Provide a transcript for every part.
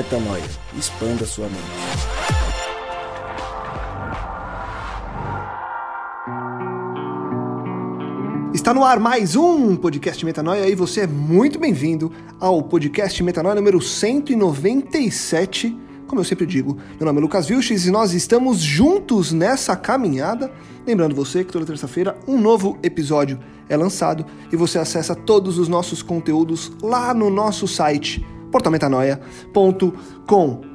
Metanoia. Expanda sua mente. Está no ar mais um podcast Metanoia e você é muito bem-vindo ao podcast Metanoia número 197. Como eu sempre digo, meu nome é Lucas Vilches e nós estamos juntos nessa caminhada. Lembrando você que toda terça-feira um novo episódio é lançado e você acessa todos os nossos conteúdos lá no nosso site portalmetanoia.com.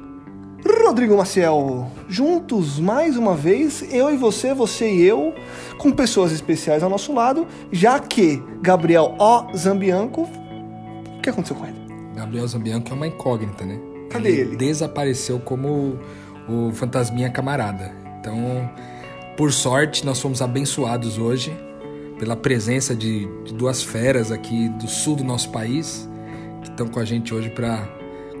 Rodrigo Maciel, juntos mais uma vez, eu e você, você e eu, com pessoas especiais ao nosso lado, já que Gabriel O. Zambianco, o que aconteceu com ele? Gabriel Zambianco é uma incógnita, né? Cadê ele? Desapareceu como o fantasminha camarada. Então, por sorte, nós fomos abençoados hoje pela presença de, de duas feras aqui do sul do nosso país estão com a gente hoje para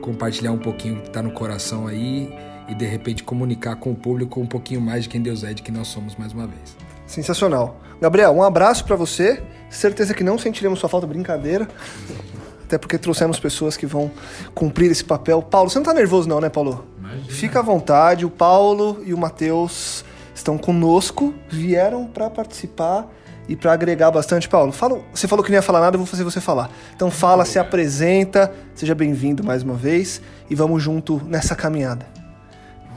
compartilhar um pouquinho que está no coração aí e de repente comunicar com o público um pouquinho mais de quem Deus é, de quem nós somos mais uma vez. Sensacional. Gabriel, um abraço para você. Certeza que não sentiremos sua falta, brincadeira. Até porque trouxemos pessoas que vão cumprir esse papel. Paulo, você não tá nervoso não, né, Paulo? Imagina. Fica à vontade. O Paulo e o Matheus estão conosco, vieram para participar e para agregar bastante. Paulo, fala, você falou que não ia falar nada, eu vou fazer você falar. Então fala, se apresenta, seja bem-vindo mais uma vez e vamos junto nessa caminhada.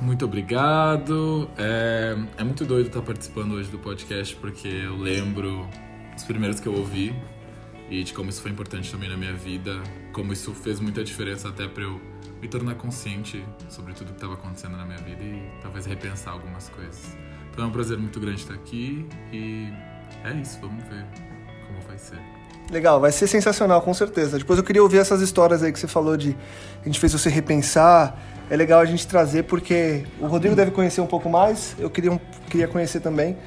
Muito obrigado. É, é muito doido estar participando hoje do podcast porque eu lembro os primeiros que eu ouvi e de como isso foi importante também na minha vida, como isso fez muita diferença até para eu me tornar consciente sobre tudo que estava acontecendo na minha vida e talvez repensar algumas coisas. Então é um prazer muito grande estar aqui e é isso, vamos ver como vai ser. Legal, vai ser sensacional, com certeza. Depois eu queria ouvir essas histórias aí que você falou de. A gente fez você repensar. É legal a gente trazer porque o Rodrigo deve conhecer um pouco mais, eu queria, queria conhecer também.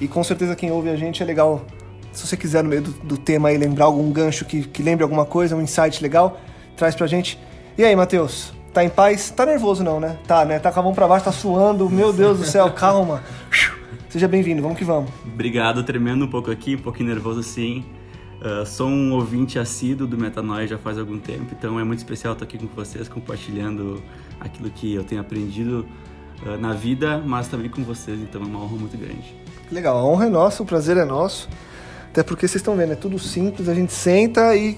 E com certeza quem ouve a gente é legal. Se você quiser, no meio do, do tema aí, lembrar algum gancho que, que lembre alguma coisa, um insight legal, traz pra gente. E aí, Matheus? Tá em paz? Tá nervoso não, né? Tá, né? Tá com a mão pra baixo, tá suando. Meu Deus do céu, calma. Seja bem-vindo, vamos que vamos. Obrigado, tremendo um pouco aqui, um pouquinho nervoso sim. Ah, sou um ouvinte assíduo do Metanoia já faz algum tempo, então é muito especial estar aqui com vocês, compartilhando aquilo que eu tenho aprendido ah, na vida, mas também com vocês, então é uma honra muito grande. Legal, a honra é nossa, o prazer é nosso. Até porque vocês estão vendo, é tudo simples, a gente senta e.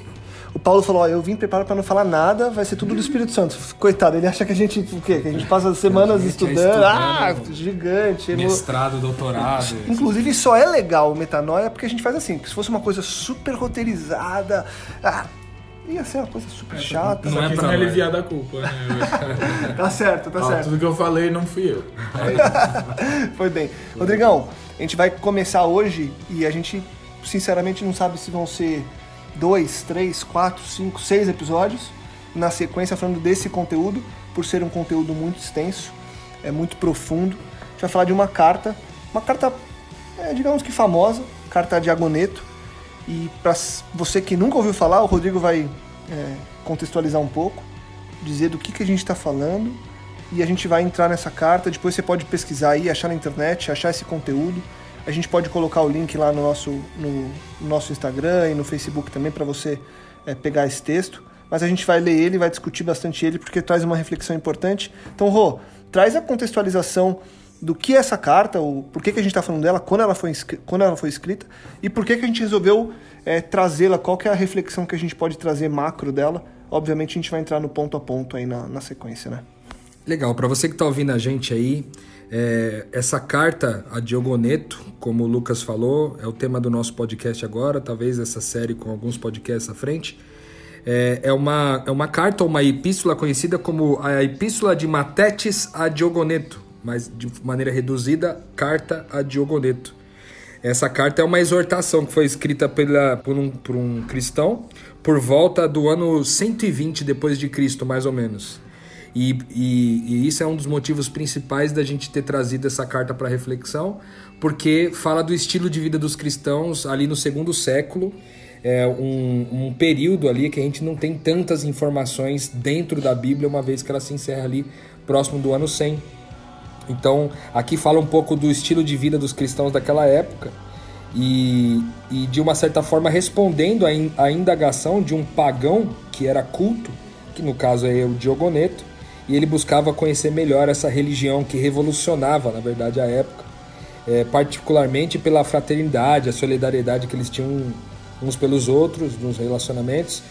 O Paulo falou: Ó, eu vim preparado para não falar nada, vai ser tudo do Espírito Santo. Coitado, ele acha que a gente. O quê? Que a gente passa semanas gente é estudando. estudando. Ah, gigante. Mestrado, doutorado. Inclusive, só é legal o metanoia porque a gente faz assim: que se fosse uma coisa super roteirizada, ah, ia ser uma coisa super chata. Não é pra me nós. aliviar da culpa, né? Tá certo, tá Ó, certo. tudo que eu falei não fui eu. Foi bem. Rodrigão, a gente vai começar hoje e a gente, sinceramente, não sabe se vão ser dois, três, quatro, cinco, seis episódios na sequência falando desse conteúdo, por ser um conteúdo muito extenso, é muito profundo. A gente vai falar de uma carta, uma carta, é, digamos que famosa, carta de Agoneto. E para você que nunca ouviu falar, o Rodrigo vai é, contextualizar um pouco, dizer do que, que a gente está falando e a gente vai entrar nessa carta. Depois você pode pesquisar aí, achar na internet, achar esse conteúdo. A gente pode colocar o link lá no nosso, no, no nosso Instagram e no Facebook também para você é, pegar esse texto. Mas a gente vai ler ele, vai discutir bastante ele porque traz uma reflexão importante. Então, Rô, traz a contextualização do que é essa carta, o por que, que a gente está falando dela, quando ela foi, quando ela foi escrita e por que, que a gente resolveu é, trazê-la, qual que é a reflexão que a gente pode trazer macro dela. Obviamente a gente vai entrar no ponto a ponto aí na, na sequência, né? Legal, para você que está ouvindo a gente aí, é, essa carta a Diogoneto, como o Lucas falou, é o tema do nosso podcast agora, talvez essa série com alguns podcasts à frente. É, é uma, é uma carta uma epístola conhecida como a Epístola de Matetes a Diogoneto, mas de maneira reduzida, Carta a Diogoneto. Essa carta é uma exortação que foi escrita pela, por, um, por um cristão por volta do ano 120 depois de Cristo, mais ou menos. E, e- e isso é um dos motivos principais da gente ter trazido essa carta para reflexão, porque fala do estilo de vida dos cristãos ali no segundo século, é um, um período ali que a gente não tem tantas informações dentro da Bíblia, uma vez que ela se encerra ali próximo do ano 100. Então, aqui fala um pouco do estilo de vida dos cristãos daquela época e, e de uma certa forma respondendo à in- à indagação de um pagão que era culto, que no caso é o Diogoneto, e ele buscava conhecer melhor essa religião que revolucionava, na verdade, a época, é, particularmente pela fraternidade, a solidariedade que eles tinham uns pelos outros nos relacionamentos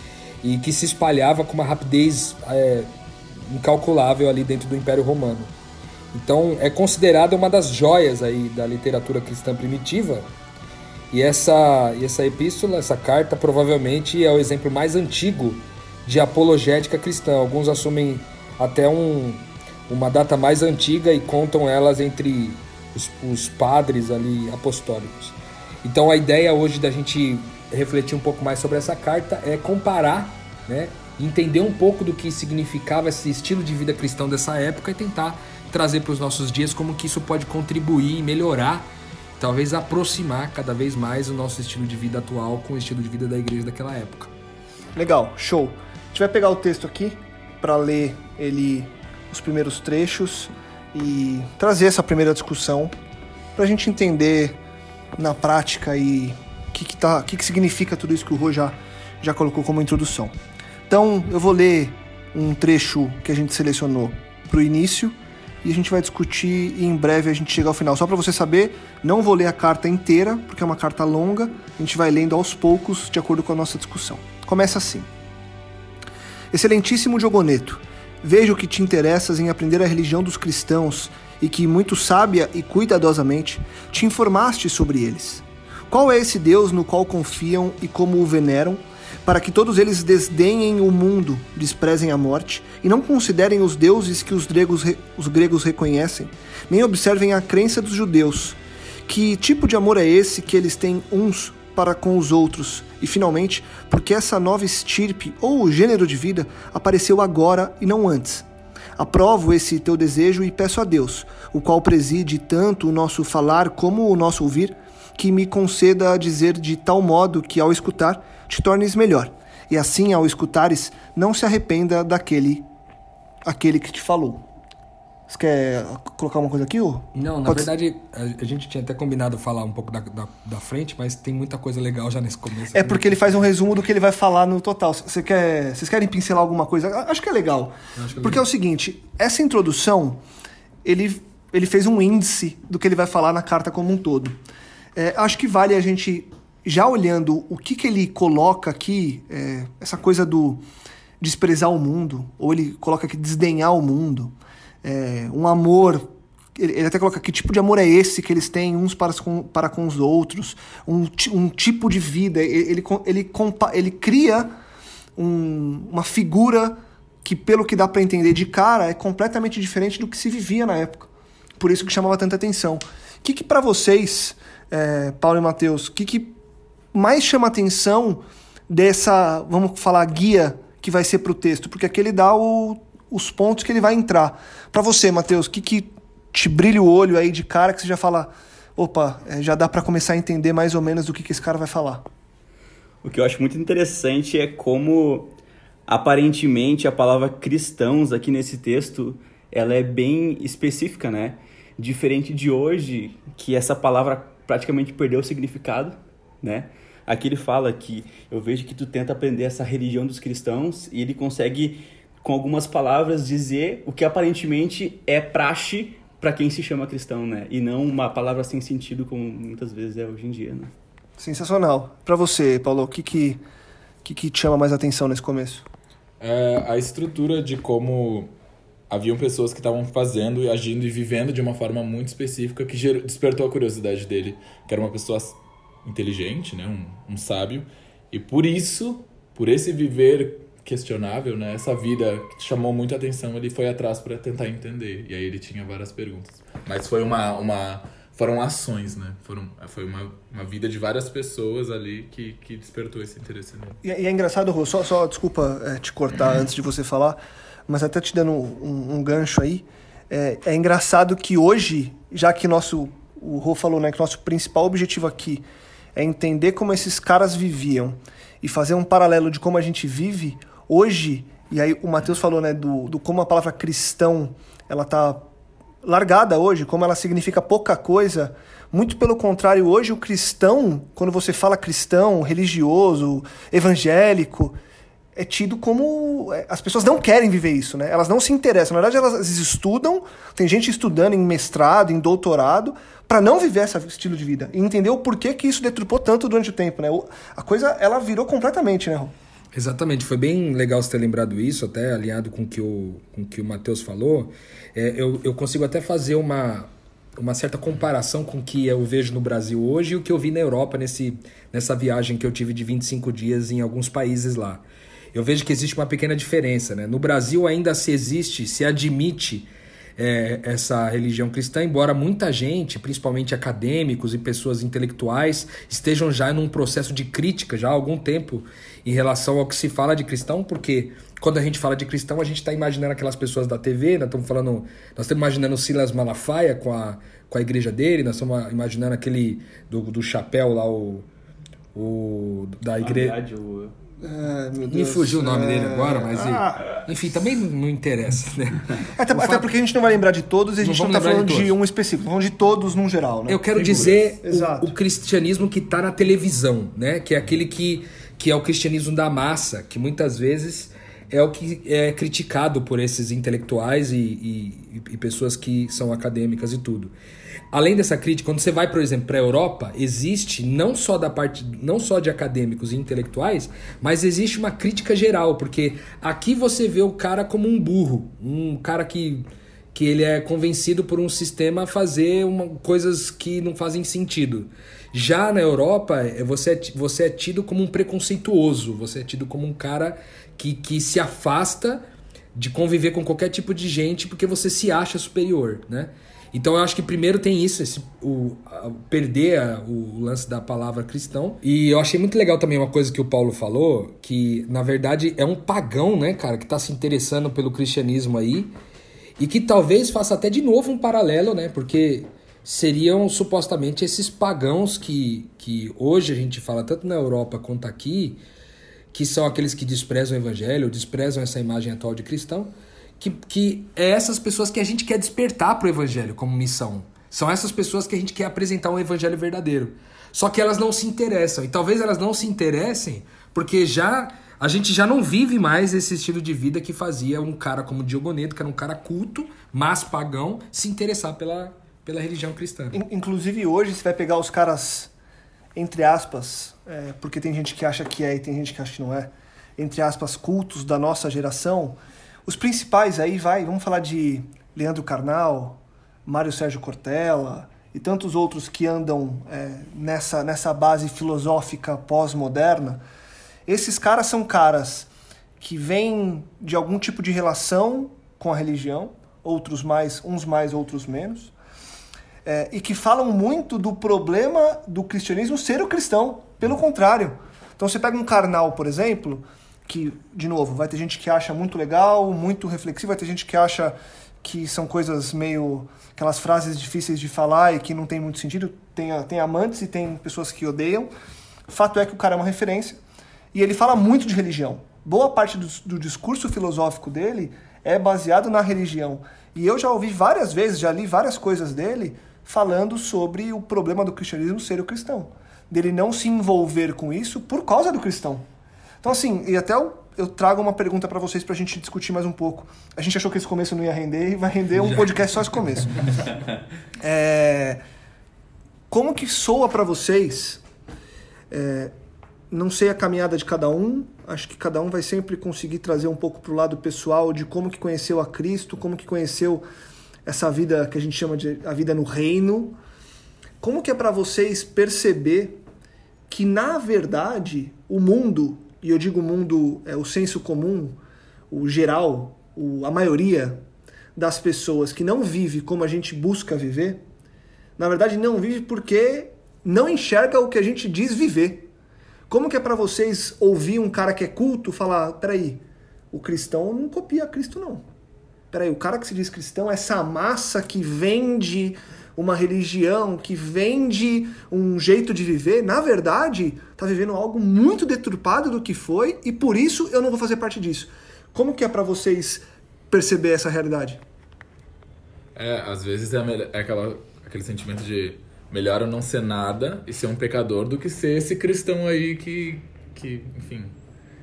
e que se espalhava com uma rapidez é, incalculável ali dentro do Império Romano. Então é considerada uma das joias aí da literatura cristã primitiva. E essa, e essa epístola, essa carta, provavelmente é o exemplo mais antigo de apologética cristã. Alguns assumem até um, uma data mais antiga e contam elas entre os, os padres ali apostólicos. Então a ideia hoje da gente refletir um pouco mais sobre essa carta é comparar, né, entender um pouco do que significava esse estilo de vida cristão dessa época e tentar trazer para os nossos dias como que isso pode contribuir e melhorar, talvez aproximar cada vez mais o nosso estilo de vida atual com o estilo de vida da igreja daquela época. Legal, show. A gente vai pegar o texto aqui para ler ele os primeiros trechos e trazer essa primeira discussão para a gente entender na prática e o que, que, tá, que, que significa tudo isso que o Rô já, já colocou como introdução. Então eu vou ler um trecho que a gente selecionou para o início e a gente vai discutir e em breve a gente chega ao final. Só para você saber, não vou ler a carta inteira, porque é uma carta longa, a gente vai lendo aos poucos de acordo com a nossa discussão. Começa assim. Excelentíssimo Diogoneto, vejo que te interessas em aprender a religião dos cristãos e que, muito sábia e cuidadosamente, te informaste sobre eles. Qual é esse Deus no qual confiam e como o veneram, para que todos eles desdenhem o mundo, desprezem a morte, e não considerem os deuses que os gregos, os gregos reconhecem, nem observem a crença dos judeus. Que tipo de amor é esse que eles têm uns para com os outros? E finalmente, porque essa nova estirpe ou gênero de vida apareceu agora e não antes. Aprovo esse teu desejo e peço a Deus, o qual preside tanto o nosso falar como o nosso ouvir, que me conceda a dizer de tal modo que, ao escutar, te tornes melhor. E assim, ao escutares, não se arrependa daquele aquele que te falou. Você quer colocar uma coisa aqui, ou? Não, na Pode verdade, a, gente tinha até combinado falar um pouco da, da, da, frente, mas tem muita coisa legal já nesse começo. É porque ele faz um resumo do que ele vai falar no total. Você quer, vocês querem pincelar alguma coisa? Acho que é legal. Que é porque legal. é o seguinte, essa introdução, ele, ele fez um índice do que ele vai falar na carta como um todo. É, acho que vale a gente já olhando o que, que ele coloca aqui, é, essa coisa do desprezar o mundo, ou ele coloca aqui desdenhar o mundo, é, um amor. Ele, até coloca que tipo de amor é esse que eles têm uns para com, para com os outros, um, um tipo de vida. Ele, ele, ele, ele cria um, uma figura que, pelo que dá para entender de cara, é completamente diferente do que se vivia na época. Por isso que chamava tanta atenção. O que, que para vocês, é, Paulo e Mateus, o que, que mais chama atenção dessa, vamos falar, guia que vai ser para o texto, porque aqui ele dá o, os pontos que ele vai entrar. Para você, Matheus, o que, que te brilha o olho aí de cara que você já fala, opa, é, já dá para começar a entender mais ou menos do que, que esse cara vai falar? O que eu acho muito interessante é como aparentemente a palavra cristãos aqui nesse texto ela é bem específica, né? Diferente de hoje, que essa palavra praticamente perdeu o significado, né? Aqui ele fala que eu vejo que tu tenta aprender essa religião dos cristãos e ele consegue, com algumas palavras, dizer o que aparentemente é praxe para quem se chama cristão, né? E não uma palavra sem sentido como muitas vezes é hoje em dia, né? Sensacional. Para você, Paulo, o que que, que que te chama mais atenção nesse começo? É a estrutura de como haviam pessoas que estavam fazendo e agindo e vivendo de uma forma muito específica que despertou a curiosidade dele, que era uma pessoa inteligente, né, um, um sábio, e por isso, por esse viver questionável, né, essa vida que chamou muito a atenção, ele foi atrás para tentar entender. E aí ele tinha várias perguntas. Mas foi uma, uma foram ações, né? Foram, foi uma, uma vida de várias pessoas ali que, que despertou esse interesse nele. E, e é engraçado, Rô, só, só desculpa é, te cortar antes de você falar, mas até te dando um, um gancho aí, é, é engraçado que hoje, já que nosso, o Rô falou, né, que nosso principal objetivo aqui é entender como esses caras viviam e fazer um paralelo de como a gente vive hoje. E aí o Mateus falou, né, do, do como a palavra cristão ela tá largada hoje, como ela significa pouca coisa. Muito pelo contrário, hoje o cristão, quando você fala cristão, religioso, evangélico, é tido como. é, As pessoas não querem viver isso, né? Elas não se interessam. Na verdade, elas estudam, tem gente estudando em mestrado, em doutorado, para não viver esse estilo de vida. E entender o porquê que isso deturpou tanto durante o tempo, né? A coisa, ela virou completamente, né, Rô? Exatamente, foi bem legal você ter lembrado isso, até alinhado com o que o, com que o Matheus falou. É, eu, eu consigo até fazer uma, uma certa comparação com o que eu vejo no Brasil hoje e o que eu vi na Europa nesse, nessa viagem que eu tive de 25 dias em alguns países lá. Eu vejo que existe uma pequena diferença. Né? No Brasil ainda se existe, se admite é, essa religião cristã, embora muita gente, principalmente acadêmicos e pessoas intelectuais, estejam já num processo de crítica já há algum tempo em relação ao que se fala de cristão, porque quando a gente fala de cristão, a gente está imaginando aquelas pessoas da TV, nós estamos falando, nós estamos imaginando o Silas Malafaia com a, com a igreja dele, nós estamos imaginando aquele do, do chapéu lá, o, o da igreja. Verdade, o- Me fugiu o nome dele agora, mas Ah. enfim, também não, não interessa, né? Até, até fato- porque a gente não vai lembrar de todos e a Não gente não, vamos tá falando de de, um específico, falando de todos num geral, né? Eu quero Figuras. dizer o, o cristianismo que está na televisão, né? Que é aquele que, que é o cristianismo da massa, que muitas vezes é o que é criticado por esses intelectuais e, e- e pessoas que são acadêmicas e tudo. Além dessa crítica, quando você vai, por exemplo, para a Europa, existe não só da parte, não só de acadêmicos e intelectuais, mas existe uma crítica geral, porque aqui você vê o cara como um burro, um cara que que ele é convencido por um sistema a fazer uma- coisas que não fazem sentido. Já na Europa, é- você é, você é tido como um preconceituoso, você é tido como um cara que, que se afasta de conviver com qualquer tipo de gente porque você se acha superior, né? Então eu acho que primeiro tem isso, esse, o, a- perder a- o lance da palavra cristão. E eu achei muito legal também uma coisa que o Paulo falou, que na verdade é um pagão, né, cara, que tá se interessando pelo cristianismo aí. E que talvez faça até de novo um paralelo, né? Porque seriam supostamente esses pagãos que, que hoje a gente fala tanto na Europa quanto aqui, que são aqueles que desprezam o evangelho, desprezam essa imagem atual de cristão, que, que é essas pessoas que a gente quer despertar para o evangelho como missão. São essas pessoas que a gente quer apresentar um evangelho verdadeiro. Só que elas não se interessam. E talvez elas não se interessem porque já a gente já não vive mais esse estilo de vida que fazia um cara como Diogoneto, que era um cara culto, mas pagão, se interessar pela, pela religião cristã. In- Inclusive hoje você vai pegar os caras, entre aspas, é, porque tem gente que acha que é e tem gente que acha que não é, entre aspas, cultos da nossa geração. Os principais aí, vai, vamos falar de Leandro Carnal, Mário Sérgio Cortella e tantos outros que andam é, nessa, nessa base filosófica pós-moderna. Esses caras são caras que vêm de algum tipo de relação com a religião, outros mais, uns mais, outros menos é, e que falam muito do problema do cristianismo ser o cristão. Pelo contrário. Então você pega um carnal, por exemplo, que, de novo, vai ter gente que acha muito legal, muito reflexivo, vai ter gente que acha que são coisas meio. aquelas frases difíceis de falar e que não tem muito sentido. Tem, tem amantes e tem pessoas que odeiam. Fato é que o cara é uma referência. E ele fala muito de religião. Boa parte do, do discurso filosófico dele é baseado na religião. E eu já ouvi várias vezes, já li várias coisas dele falando sobre o problema do cristianismo ser o cristão. Dele não se envolver com isso por causa do cristão. Então, assim, e até eu, eu trago uma pergunta para vocês pra gente discutir mais um pouco. A gente achou que esse começo não ia render e vai render um podcast só esse começo. É, como que soa para vocês? É, não sei a caminhada de cada um, acho que cada um vai sempre conseguir trazer um pouco pro lado pessoal de como que conheceu a Cristo, como que conheceu essa vida que a gente chama de a vida no reino. Como que é para vocês perceber que na verdade o mundo, e eu digo mundo é o senso comum, o geral, o, a maioria das pessoas que não vive como a gente busca viver, na verdade não vive porque não enxerga o que a gente diz viver. Como que é para vocês ouvir um cara que é culto falar, peraí, o cristão não copia Cristo não. Peraí, o cara que se diz cristão, essa massa que vende uma religião, que vende um jeito de viver, na verdade, tá vivendo algo muito deturpado do que foi e por isso eu não vou fazer parte disso. Como que é para vocês perceber essa realidade? É, às vezes é, a mel- é aquela, aquele sentimento de melhor eu não ser nada e ser um pecador do que ser esse cristão aí que, que enfim,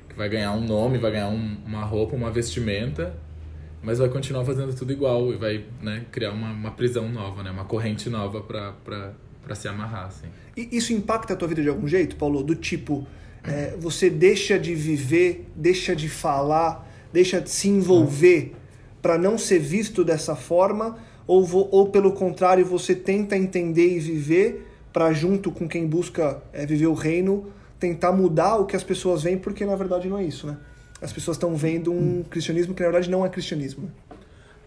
que vai ganhar um nome, vai ganhar um, uma roupa, uma vestimenta, mas vai continuar fazendo tudo igual e vai né, criar uma, uma prisão nova, né? Uma corrente nova para se amarrar, assim. E isso impacta a tua vida de algum jeito, Paulo? Do tipo, é, você deixa de viver, deixa de falar, deixa de se envolver para não ser visto dessa forma? Ou, vo, ou pelo contrário, você tenta entender e viver para junto com quem busca é, viver o reino, tentar mudar o que as pessoas veem, porque na verdade não é isso, né? As pessoas estão vendo um cristianismo que na verdade não é cristianismo.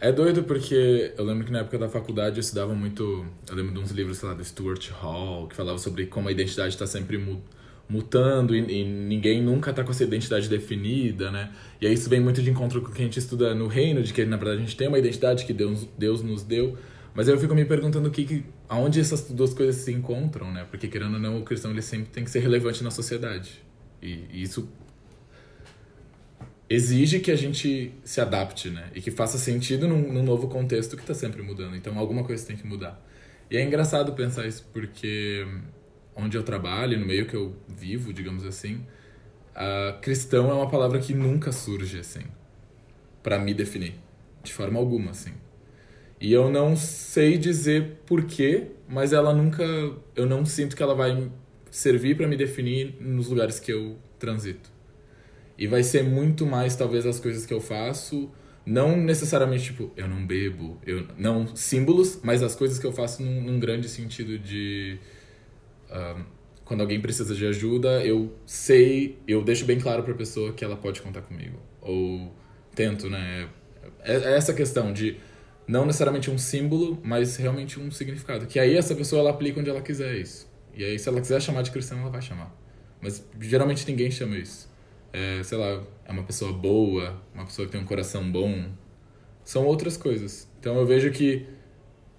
É doido porque eu lembro que na época da faculdade eu estudava muito. Eu lembro de uns livros, sei lá, do Stuart Hall, que falava sobre como a identidade está sempre mutando e, e, ninguém nunca está com essa identidade definida, né? E aí isso vem muito de encontro com o que a gente estuda no reino, de que na verdade a gente tem uma identidade que Deus, Deus nos deu. Mas eu fico me perguntando que, que, aonde essas duas coisas se encontram, né? Porque querendo ou não, o cristão ele sempre tem que ser relevante na sociedade. E, e isso exige que a gente se adapte, né? E que faça sentido num, num novo contexto que está sempre mudando. Então alguma coisa tem que mudar. E é engraçado pensar isso porque onde eu trabalho, no meio que eu vivo, digamos assim, uh, cristão é uma palavra que nunca surge assim para me definir de forma alguma, assim. E eu não sei dizer porquê, mas ela nunca, eu não sinto que ela vai servir para me definir nos lugares que eu transito. E vai ser muito mais, talvez, as coisas que eu faço. Não necessariamente, tipo, eu não bebo, eu não símbolos, mas as coisas que eu faço num, num grande sentido de. Um, quando alguém precisa de ajuda, eu sei, eu deixo bem claro pra pessoa que ela pode contar comigo. Ou tento, né? É, é essa questão de não necessariamente um símbolo, mas realmente um significado. Que aí essa pessoa ela aplica onde ela quiser isso. E aí, se ela quiser chamar de cristão, ela vai chamar. Mas geralmente ninguém chama isso é, sei lá, é uma pessoa boa, uma pessoa que tem um coração bom. São outras coisas. Então eu vejo que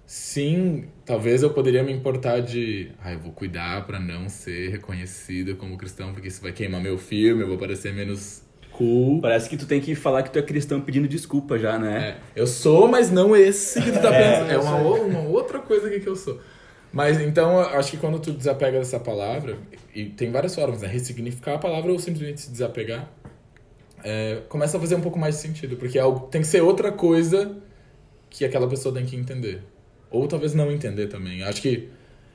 sim, talvez eu poderia me importar de, ah, eu vou cuidar para não ser reconhecido como cristão, porque isso vai queimar meu filme, eu vou parecer menos cool. Parece que tu tem que falar que tu é cristão pedindo desculpa já, né? É, eu sou, mas não esse que tu tá é, pensando. É, é uma, uma outra coisa que eu sou. Mas então, acho que quando tu desapega dessa palavra, e tem várias formas, né? Ressignificar a palavra ou simplesmente se desapegar, é, começa a fazer um pouco mais de sentido, porque é algo, tem que ser outra coisa que aquela pessoa tem que entender. Ou talvez não entender também. Acho que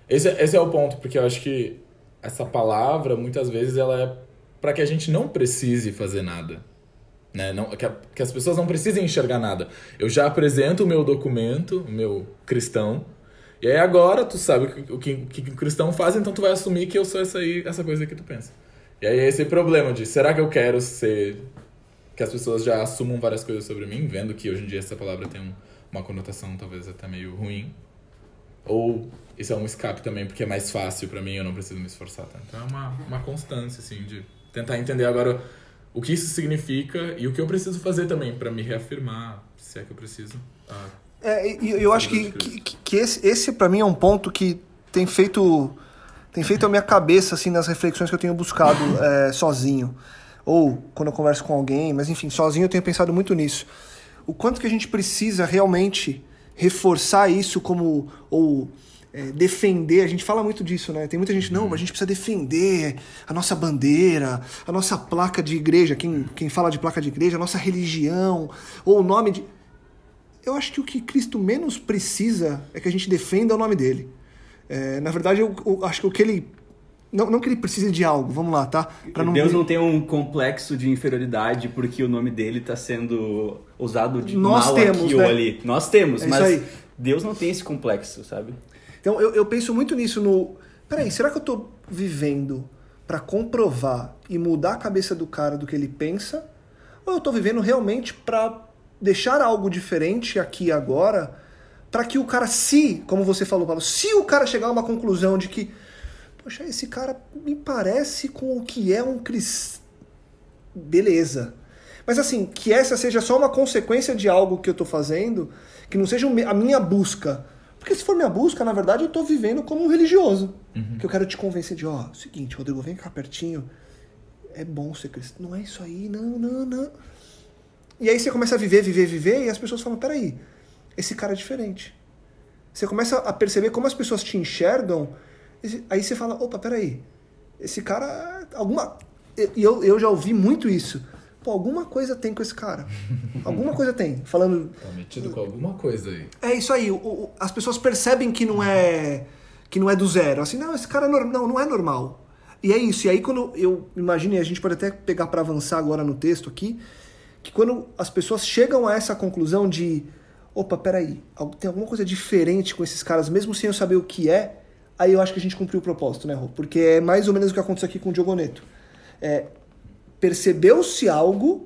esse, esse é o ponto, porque eu acho que essa palavra, muitas vezes, ela é para que a gente não precise fazer nada. Né? Não, que, a, que as pessoas não precisem enxergar nada. Eu já apresento o meu documento, o meu cristão, e aí agora tu sabe o que, o que o cristão faz, então tu vai assumir que eu sou essa, aí, essa coisa que tu pensa. E aí é esse problema de será que eu quero ser. que as pessoas já assumam várias coisas sobre mim, vendo que hoje em dia essa palavra tem um, uma conotação talvez até meio ruim. Ou isso é um escape também, porque é mais fácil para mim, eu não preciso me esforçar tanto. Então é uma, uma constância, assim, de tentar entender agora o que isso significa e o que eu preciso fazer também para me reafirmar, se é que eu preciso. Ah, é, e eu acho que, que, que esse, esse para mim é um ponto que tem feito tem feito a minha cabeça assim nas reflexões que eu tenho buscado é, sozinho ou quando eu converso com alguém, mas enfim, sozinho eu tenho pensado muito nisso. O quanto que a gente precisa realmente reforçar isso como ou é, defender, a gente fala muito disso, né? Tem muita gente, não, a gente precisa defender a nossa bandeira, a nossa placa de igreja, quem, quem fala de placa de igreja, a nossa religião, ou o nome de eu acho que o que Cristo menos precisa é que a gente defenda o nome dele. É, na verdade, eu, eu, acho que o que ele. Não, não que ele precise de algo, vamos lá, tá? Pra não Deus não tem um complexo de inferioridade porque o nome dele está sendo usado de Nós mal temos, aqui né? ou ali. Nós temos, é mas Deus não tem esse complexo, sabe? Então eu, eu penso muito nisso no. Peraí, será que eu estou vivendo para comprovar e mudar a cabeça do cara do que ele pensa? Ou eu estou vivendo realmente para deixar algo diferente aqui e agora, para que o cara, se, como você falou, Paulo, se o cara chegar a uma conclusão de que, poxa, esse cara me parece com o que é um cristão. Beleza. Mas assim, que essa seja só uma consequência de algo que eu estou fazendo, que não seja a minha busca. Porque se for minha busca, na verdade eu estou vivendo como um religioso. Uhum. Que eu quero te convencer de, ó, oh, seguinte, Rodrigo, vem cá pertinho. É bom ser cristão. Não é isso aí, não, não, não. E aí você começa a viver, viver, viver, e as pessoas falam: peraí, esse cara é diferente. Você começa a perceber como as pessoas te enxergam, aí você fala: opa, peraí, esse cara. Alguma, E eu, eu já ouvi muito isso. Pô, alguma coisa tem com esse cara. Alguma coisa tem. Falando. Tá metido com alguma coisa aí. É isso aí. o- o- as pessoas percebem que não é que não é do zero. Assim, não, esse cara é nor- não, não é normal. E é isso. E aí quando eu imagino, e a gente pode até pegar para avançar agora no texto aqui, que quando as pessoas chegam a essa conclusão de, opa, peraí, tem alguma coisa diferente com esses caras, mesmo sem eu saber o que é, aí eu acho que a gente cumpriu o propósito, né, Rô? Porque é mais ou menos o que aconteceu aqui com o Diogo Neto. É, percebeu-se algo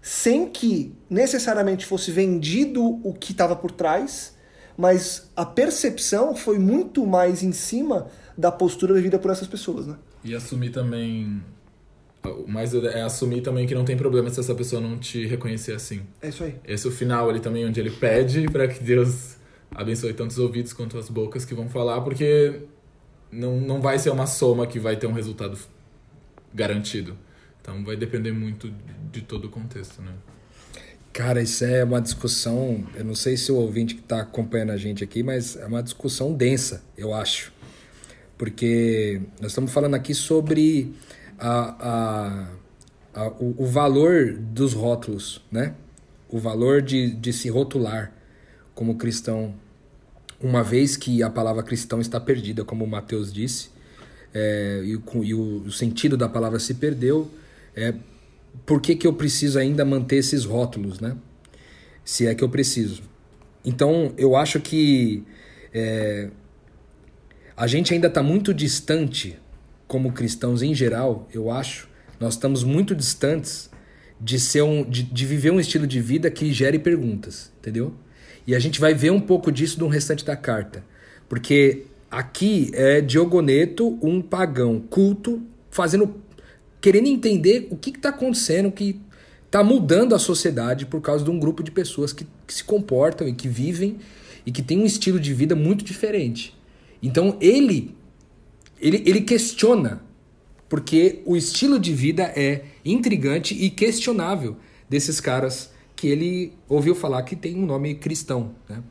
sem que necessariamente fosse vendido o que estava por trás, mas a percepção foi muito mais em cima da postura vivida por essas pessoas, né? E assumir também. O mais é assumir também que não tem problema se essa pessoa não te reconhecer assim. É isso aí. Esse é o final ali também, onde ele pede para que Deus abençoe tanto os ouvidos quanto as bocas que vão falar, porque não, não vai ser uma soma que vai ter um resultado garantido. Então vai depender muito de todo o contexto, né? Cara, isso é uma discussão. Eu não sei se o ouvinte que está acompanhando a gente aqui, mas é uma discussão densa, eu acho. Porque nós estamos falando aqui sobre a, a, a- o, o valor dos rótulos, né? O valor de, de se rotular como cristão, uma vez que a palavra cristão está perdida, como o Mateus disse, é, e, o, e o, o sentido da palavra se perdeu. É, por que, que eu preciso ainda manter esses rótulos, né? Se é que eu preciso. Então, eu acho que é, a gente ainda está muito distante, como cristãos em geral, eu acho, nós estamos muito distantes de, ser um, de, de viver um estilo de vida que gere perguntas, entendeu? E a gente vai ver um pouco disso no restante da carta. Porque aqui é Diogoneto, um pagão culto, fazendo querendo entender o que está acontecendo, que está mudando a sociedade por causa de um grupo de pessoas que, que se comportam e que vivem e que tem um estilo de vida muito diferente. Então ele, ele, ele questiona, porque o estilo de vida é intrigante e questionável desses caras que ele ouviu falar que tem um nome cristão. Né?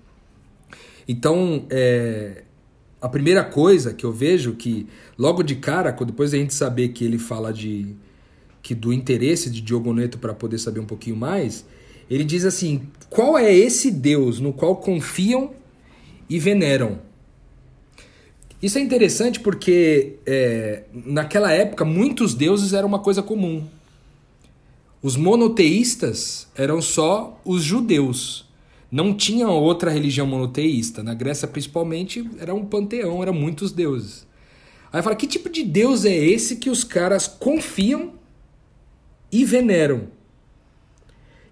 Então, é, a primeira coisa que eu vejo que logo de cara, depois da gente saber que ele fala de que do interesse de Diogo Neto para poder saber um pouquinho mais, ele diz assim: qual é esse Deus no qual confiam e veneram? Isso é interessante porque é, naquela época muitos deuses eram uma coisa comum. Os monoteístas eram só os judeus. Não tinha outra religião monoteísta. Na Grécia, principalmente, era um panteão, eram muitos deuses. Aí fala: que tipo de Deus é esse que os caras confiam e veneram?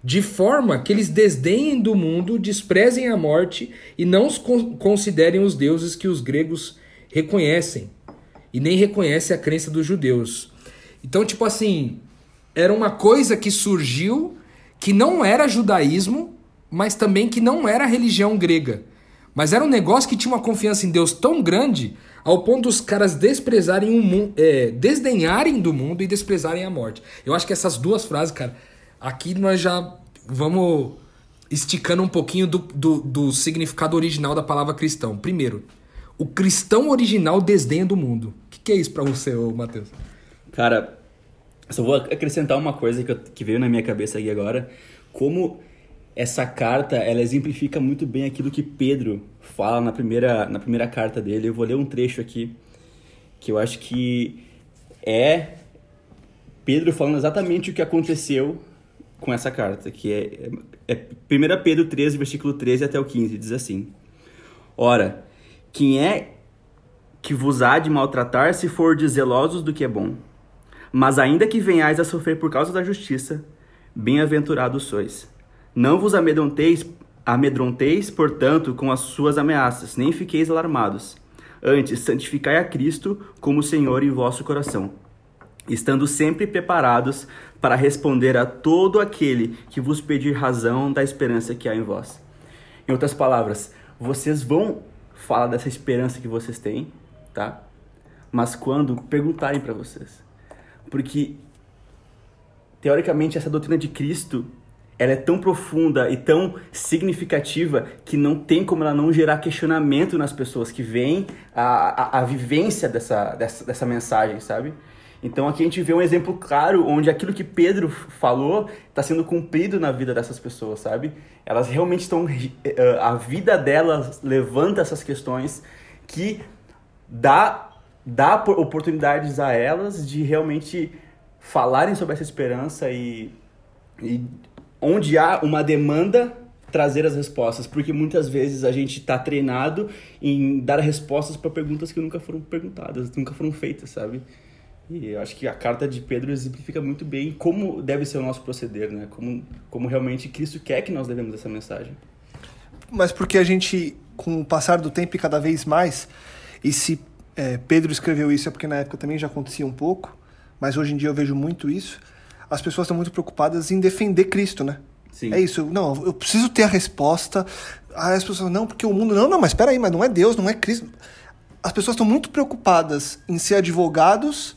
De forma que eles desdenhem do mundo, desprezem a morte e não os con- considerem os deuses que os gregos reconhecem. E nem reconhecem a crença dos judeus. Então, tipo assim, era uma coisa que surgiu que não era judaísmo, mas também que não era religião grega. Mas era um negócio que tinha uma confiança em Deus tão grande ao ponto dos caras desprezarem o mundo, é, desdenharem do mundo e desprezarem a morte. Eu acho que essas duas frases, cara, aqui nós já vamos esticando um pouquinho do, do, do significado original da palavra cristão. Primeiro, o cristão original desdenha do mundo. O que, que é isso pra você, Matheus? Cara, só vou acrescentar uma coisa que, eu- que veio na minha cabeça aqui agora. Como essa carta, ela exemplifica muito bem aquilo que Pedro fala na primeira, na primeira carta dele. Eu vou ler um trecho aqui, que eu acho que é Pedro falando exatamente o que aconteceu com essa carta, que é, é, é 1 Pedro 13, versículo 13 até o 15, diz assim... Ora, quem é que vos há de maltratar se fordes zelosos do que é bom? Mas ainda que venhais a sofrer por causa da justiça, bem-aventurados sois. Não vos amedronteis, amedronteis, portanto, com as suas ameaças, nem fiqueis alarmados. Antes, santificai a Cristo como Senhor em vosso coração, estando sempre preparados para responder a todo aquele que vos pedir razão da esperança que há em vós. Em outras palavras, vocês vão falar dessa esperança que vocês têm, tá? Mas quando perguntarem para vocês. Porque teoricamente essa doutrina de Cristo, ela é tão profunda e tão significativa que não tem como ela não gerar questionamento nas pessoas que veem a, a, a vivência dessa, dessa, dessa mensagem, sabe? Então aqui a gente vê um exemplo claro onde aquilo que Pedro falou está sendo cumprido na vida dessas pessoas, sabe? Elas realmente estão. eh, A vida delas levanta essas questões que dá, dá por- oportunidades a elas de realmente falarem sobre essa esperança e, e onde há uma demanda trazer as respostas, porque muitas vezes a gente está treinado em dar respostas para perguntas que nunca foram perguntadas, nunca foram feitas, sabe? E eu acho que a carta de Pedro exemplifica muito bem como deve ser o nosso proceder, né? Como, como realmente Cristo quer que nós levemos essa mensagem. Mas porque a gente, com o passar do tempo e cada vez mais, e se é, Pedro escreveu isso é porque na época também já acontecia um pouco, mas hoje em dia eu vejo muito isso, as pessoas estão muito preocupadas em defender Cristo, né? Sim. É isso, não, eu preciso ter a resposta. Aí as pessoas, não, porque o mundo. Não, não, mas espera aí, mas não é Deus, não é Cristo. As pessoas estão muito preocupadas em ser advogados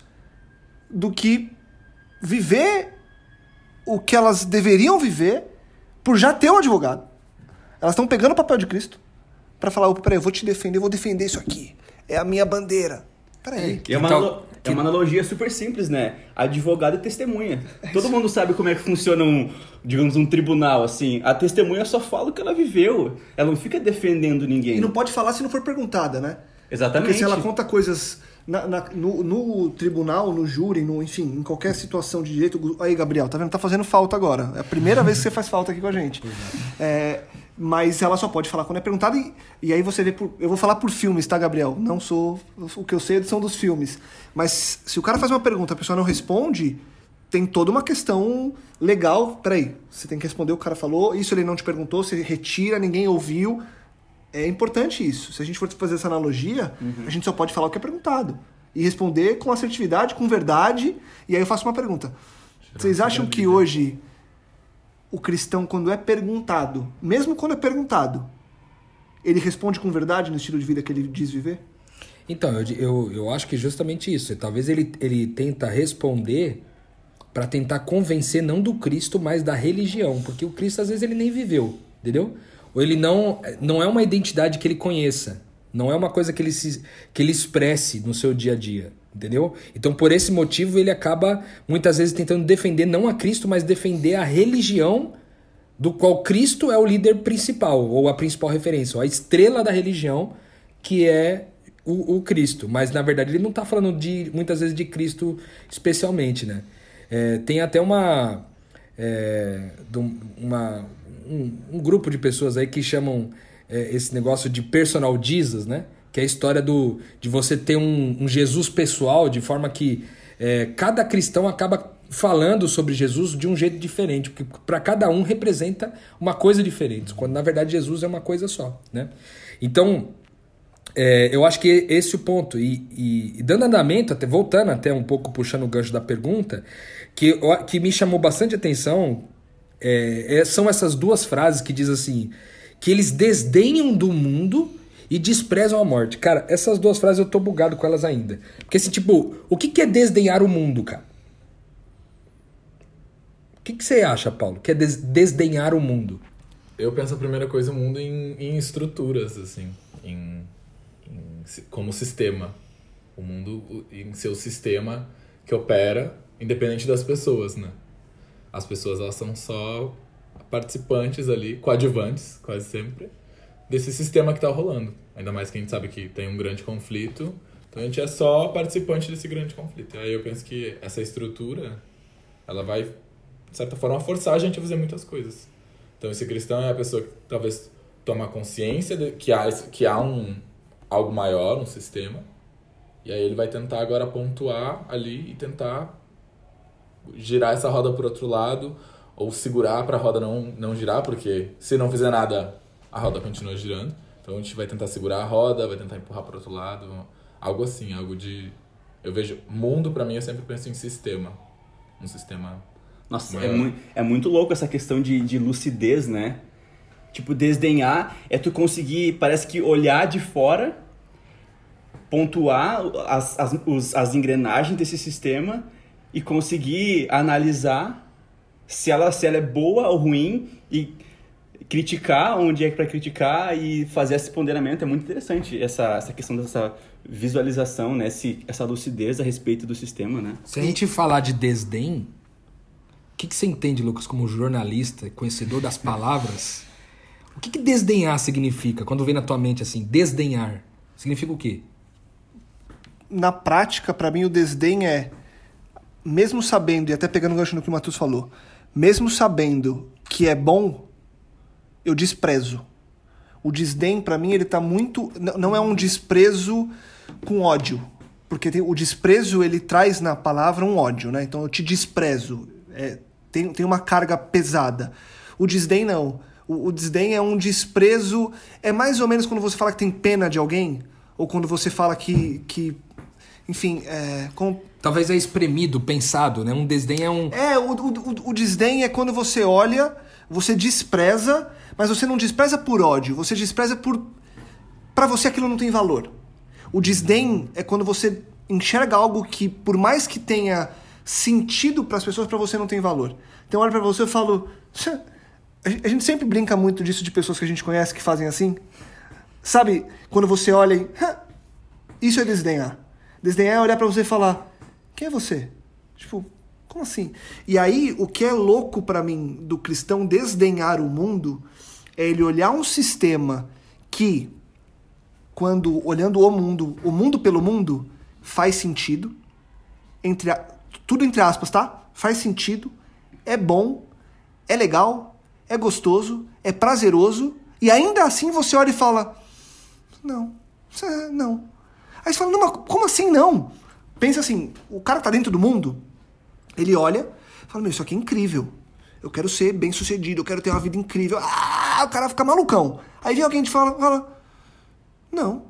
do que viver o que elas deveriam viver por já ter um advogado. Elas estão pegando o papel de Cristo para falar, peraí, eu vou te defender, eu vou defender isso aqui. É a minha bandeira. Peraí. E é uma, Então, é uma analogia super simples, né? Advogado e testemunha. Todo mundo sabe como é que funciona um, digamos, um tribunal, assim. A testemunha só fala o que ela viveu. Ela não fica defendendo ninguém. E não pode falar se não for perguntada, né? Exatamente. Porque se ela conta coisas na- na- no, no tribunal, no júri, no, enfim, em qualquer situação de direito. Aí, Gabriel, tá vendo? Tá fazendo falta agora. É a primeira vez que você faz falta aqui com a gente. É, mas ela só pode falar quando é perguntada. E, e aí você vê. Por, eu vou falar por filmes, tá, Gabriel? Não sou. O que eu sei são dos filmes. Mas se o cara faz uma pergunta e a pessoa não responde. Tem toda uma questão legal. Peraí, você tem que responder o que o cara falou. Isso ele não te perguntou, você retira, ninguém ouviu. É importante isso. Se a gente for fazer essa analogia, a gente só pode falar o que é perguntado. E responder com assertividade, com verdade. E aí eu faço uma pergunta. Vocês acham que hoje o cristão, quando é perguntado, mesmo quando é perguntado, ele responde com verdade no estilo de vida que ele diz viver? Então, eu, eu, eu acho que justamente isso. Talvez ele, ele tenta responder para tentar convencer não do Cristo, mas da religião. Porque o Cristo, às vezes, ele nem viveu, entendeu? Ou ele não, não é uma identidade que ele conheça. Não é uma coisa que ele, se, que ele expresse no seu dia a dia, entendeu? Então, por esse motivo, ele acaba, muitas vezes, tentando defender não a Cristo, mas defender a religião do qual Cristo é o líder principal, ou a principal referência, ou a estrela da religião, que é o, o Cristo. Mas na verdade ele não está falando de muitas vezes de Cristo especialmente, né? É, tem até uma, é, um- uma um, um grupo de pessoas aí que chamam é, esse negócio de personal Jesus, né? Que é a história do, de você ter um, um Jesus pessoal, de forma que é, cada cristão acaba falando sobre Jesus de um jeito diferente, porque para cada um representa uma coisa diferente, quando na verdade Jesus é uma coisa só, né? Então, é, eu acho que esse é o ponto. E, e- e dando andamento, até, voltando até um pouco, puxando o gancho da pergunta, que, que me chamou bastante atenção é, é- são essas duas frases que diz assim: que eles desdenham do mundo e desprezam a morte. Cara, essas duas frases eu tô bugado com elas ainda. Porque assim, tipo, o que, que é desdenhar o mundo, cara? O que, que você acha, Paulo? Que é des- desdenhar o mundo? Eu penso a primeira coisa o mundo em, em estruturas, assim, em, em como sistema. O mundo em seu sistema que opera independente das pessoas, né? As pessoas elas são só participantes ali, coadjuvantes, quase sempre, desse sistema que tá rolando. Ainda mais que a gente sabe que tem um grande conflito, então a gente é só participante desse grande conflito. E aí eu penso que essa estrutura, ela vai, de certa forma, forçar a gente a fazer muitas coisas. Então esse cristão é a pessoa que talvez toma consciência de que há, que há um algo maior, um sistema, e aí ele vai tentar agora pontuar ali e tentar girar essa roda por outro lado ou segurar para a roda não não girar, porque se não fizer nada, a roda continua girando. Então a gente vai tentar segurar a roda, vai tentar empurrar para outro lado, algo assim, algo de eu vejo mundo para mim eu sempre penso em sistema, um sistema Nossa, é, Maior. mui- é muito louco essa questão de, de lucidez, né? Tipo, desdenhar é tu conseguir, parece que olhar de fora, pontuar as, as, os- as engrenagens desse sistema e conseguir analisar se ela, se ela é boa ou ruim e criticar onde é para criticar e fazer esse ponderamento é muito interessante essa, essa questão dessa visualização, né? Esse, essa lucidez a respeito do sistema, né? Se a gente falar de desdém, o que, que você entende, Lucas, como jornalista, conhecedor das palavras? O que, que desdenhar significa? Quando vem na tua mente assim, desdenhar, significa o quê? Na prática, para mim, o desdém é, mesmo sabendo, e até pegando o gancho no que o Matheus falou, mesmo sabendo que é bom, eu desprezo. O desdém, para mim, ele tá muito. Não é um desprezo com ódio. Porque tem, o desprezo, ele traz na palavra um ódio, né? Então eu te desprezo. É, tem, tem uma carga pesada. O desdém, não. O, o desdém é um desprezo. É mais ou menos quando você fala que tem pena de alguém. Ou quando você fala que. que enfim, é, com... Talvez é espremido, pensado, né? Um desdém é um. É, o, o, o desdém é quando você olha, você despreza, mas você não despreza por ódio, você despreza por. Para você aquilo não tem valor. O desdém é quando você enxerga algo que, por mais que tenha sentido para as pessoas, para você não tem valor. Então, olha para você e falo. A gente sempre brinca muito disso de pessoas que a gente conhece que fazem assim. Sabe, quando você olha e. Isso é desdenhar. Desdenhar é olhar para você e falar: Quem é você? Tipo, como assim? E aí, o que é louco para mim do cristão desdenhar o mundo é ele olhar um sistema que quando olhando o mundo, o mundo pelo mundo, faz sentido, entre tudo entre aspas, tá? Faz sentido, é bom, é legal, é gostoso, é prazeroso, e ainda assim você olha e fala: Não, é, não. Aí você fala: Não, mas como assim não? Pensa assim: o cara tá dentro do mundo, ele olha, fala: Meu, isso aqui é incrível. Eu quero ser bem sucedido, eu quero ter uma vida incrível. Ah, o cara fica malucão. Aí vem alguém e te fala, fala não,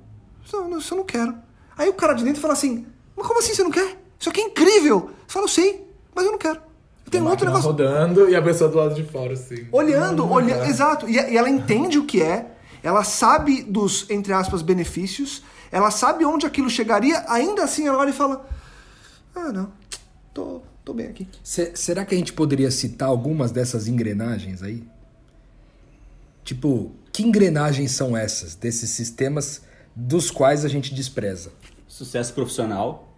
isso eu não quero. Aí o cara de dentro fala assim, mas como assim você não quer? Isso aqui é incrível. Você fala, eu sei, mas eu não quero. Eu tenho outro negócio. rodando e a pessoa do lado de fora, assim. Olhando, olhando, exato. E, e ela entende o que é, ela sabe dos, entre aspas, benefícios, ela sabe onde aquilo chegaria, ainda assim ela olha e fala, ah, não, tô, tô bem aqui. C será que a gente poderia citar algumas dessas engrenagens aí? Tipo, que engrenagens são essas, desses sistemas dos quais a gente despreza? Sucesso profissional,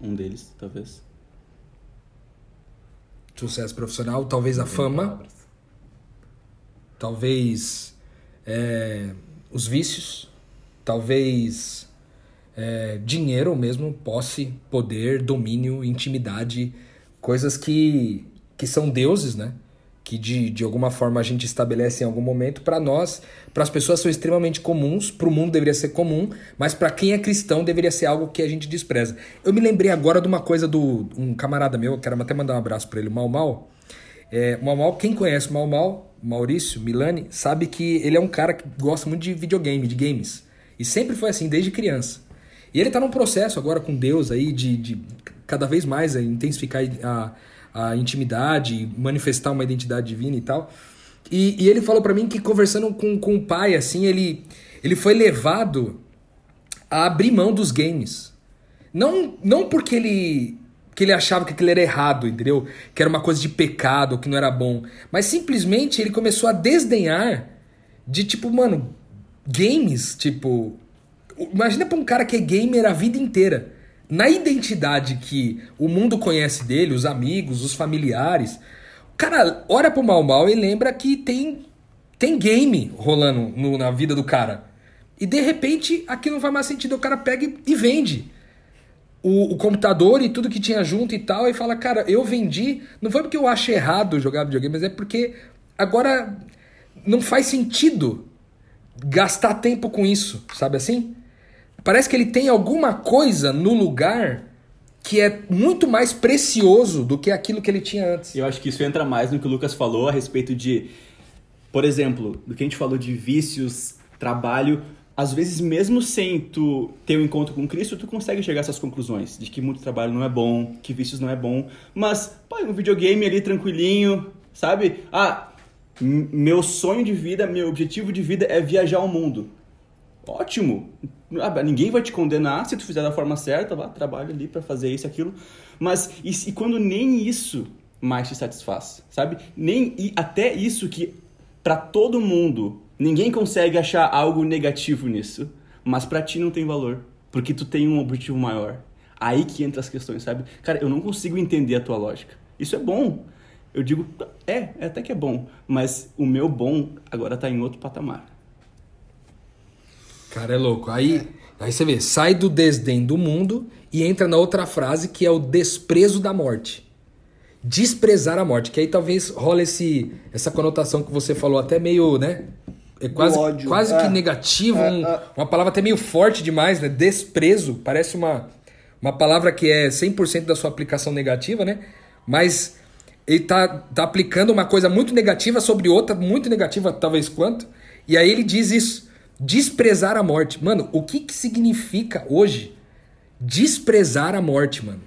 um deles, talvez. Sucesso profissional, talvez a fama, talvez é, os vícios, talvez é, dinheiro mesmo, posse, poder, domínio, intimidade, coisas que, que são deuses, né? que de, de alguma forma a gente estabelece em algum momento, para nós, para as pessoas são extremamente comuns, para o mundo deveria ser comum, mas para quem é cristão deveria ser algo que a gente despreza. Eu me lembrei agora de uma coisa do um camarada meu, quero até mandar um abraço para ele, Mal Mal. É, Mal Mal, quem conhece o Mal Mal, Maurício Milani, sabe que ele é um cara que gosta muito de videogame, de games. E sempre foi assim, desde criança. E ele está num processo agora com Deus aí de, de cada vez mais intensificar a a intimidade, manifestar uma identidade divina e tal. E, e ele falou para mim que conversando com, com o pai, assim, ele, ele foi levado a abrir mão dos games. Não, não porque ele, que ele achava que aquilo era errado, entendeu? Que era uma coisa de pecado, que não era bom. Mas simplesmente ele começou a desdenhar de tipo, mano, games, tipo. Imagina pra um cara que é gamer a vida inteira na identidade que o mundo conhece dele, os amigos, os familiares, o cara olha pro Mal Mal e lembra que tem, tem game rolando no, na vida do cara. E de repente aquilo não faz mais sentido, o cara pega e vende. O, o, computador e tudo que tinha junto e tal, e fala, cara, eu vendi, não foi porque eu acho errado jogar videogame, mas é porque agora não faz sentido gastar tempo com isso, sabe assim? Parece que ele tem alguma coisa no lugar que é muito mais precioso do que aquilo que ele tinha antes. Eu acho que isso entra mais no que o Lucas falou a respeito de, por exemplo, do que a gente falou de vícios, trabalho. Às vezes, mesmo sem tu ter um encontro com Cristo, tu consegue chegar a essas conclusões de que muito trabalho não é bom, que vícios não é bom. Mas, pô, um videogame ali tranquilinho, sabe? Ah, meu sonho de vida, meu objetivo de vida é viajar ao mundo. Ótimo. Ah, ninguém vai te condenar se tu fizer da forma certa, vá, trabalha ali para fazer isso, aquilo. Mas e, e, quando nem isso mais te satisfaz, sabe? Nem e até isso que Pra todo mundo, ninguém consegue achar algo negativo nisso, mas pra ti não tem valor, porque tu tem um objetivo maior. Aí que entra as questões, sabe? Cara, eu não consigo entender a tua lógica. Isso é bom. Eu digo, é, é até que é bom, mas o meu bom agora tá em outro patamar. Cara, é louco. Aí, aí você vê, sai do desdém do mundo e entra na outra frase que é o desprezo da morte. Desprezar a morte, que aí talvez rola esse, essa conotação que você falou, até meio, né? É quase, ódio. quase É. que negativo, É, um- é. uma palavra até meio forte demais, né? Desprezo, parece uma, uma palavra que é 100% da sua aplicação negativa, né? Mas ele tá, tá aplicando uma coisa muito negativa sobre outra, muito negativa talvez quanto, e aí ele diz isso, desprezar a morte. Mano, o que que significa hoje desprezar a morte, mano?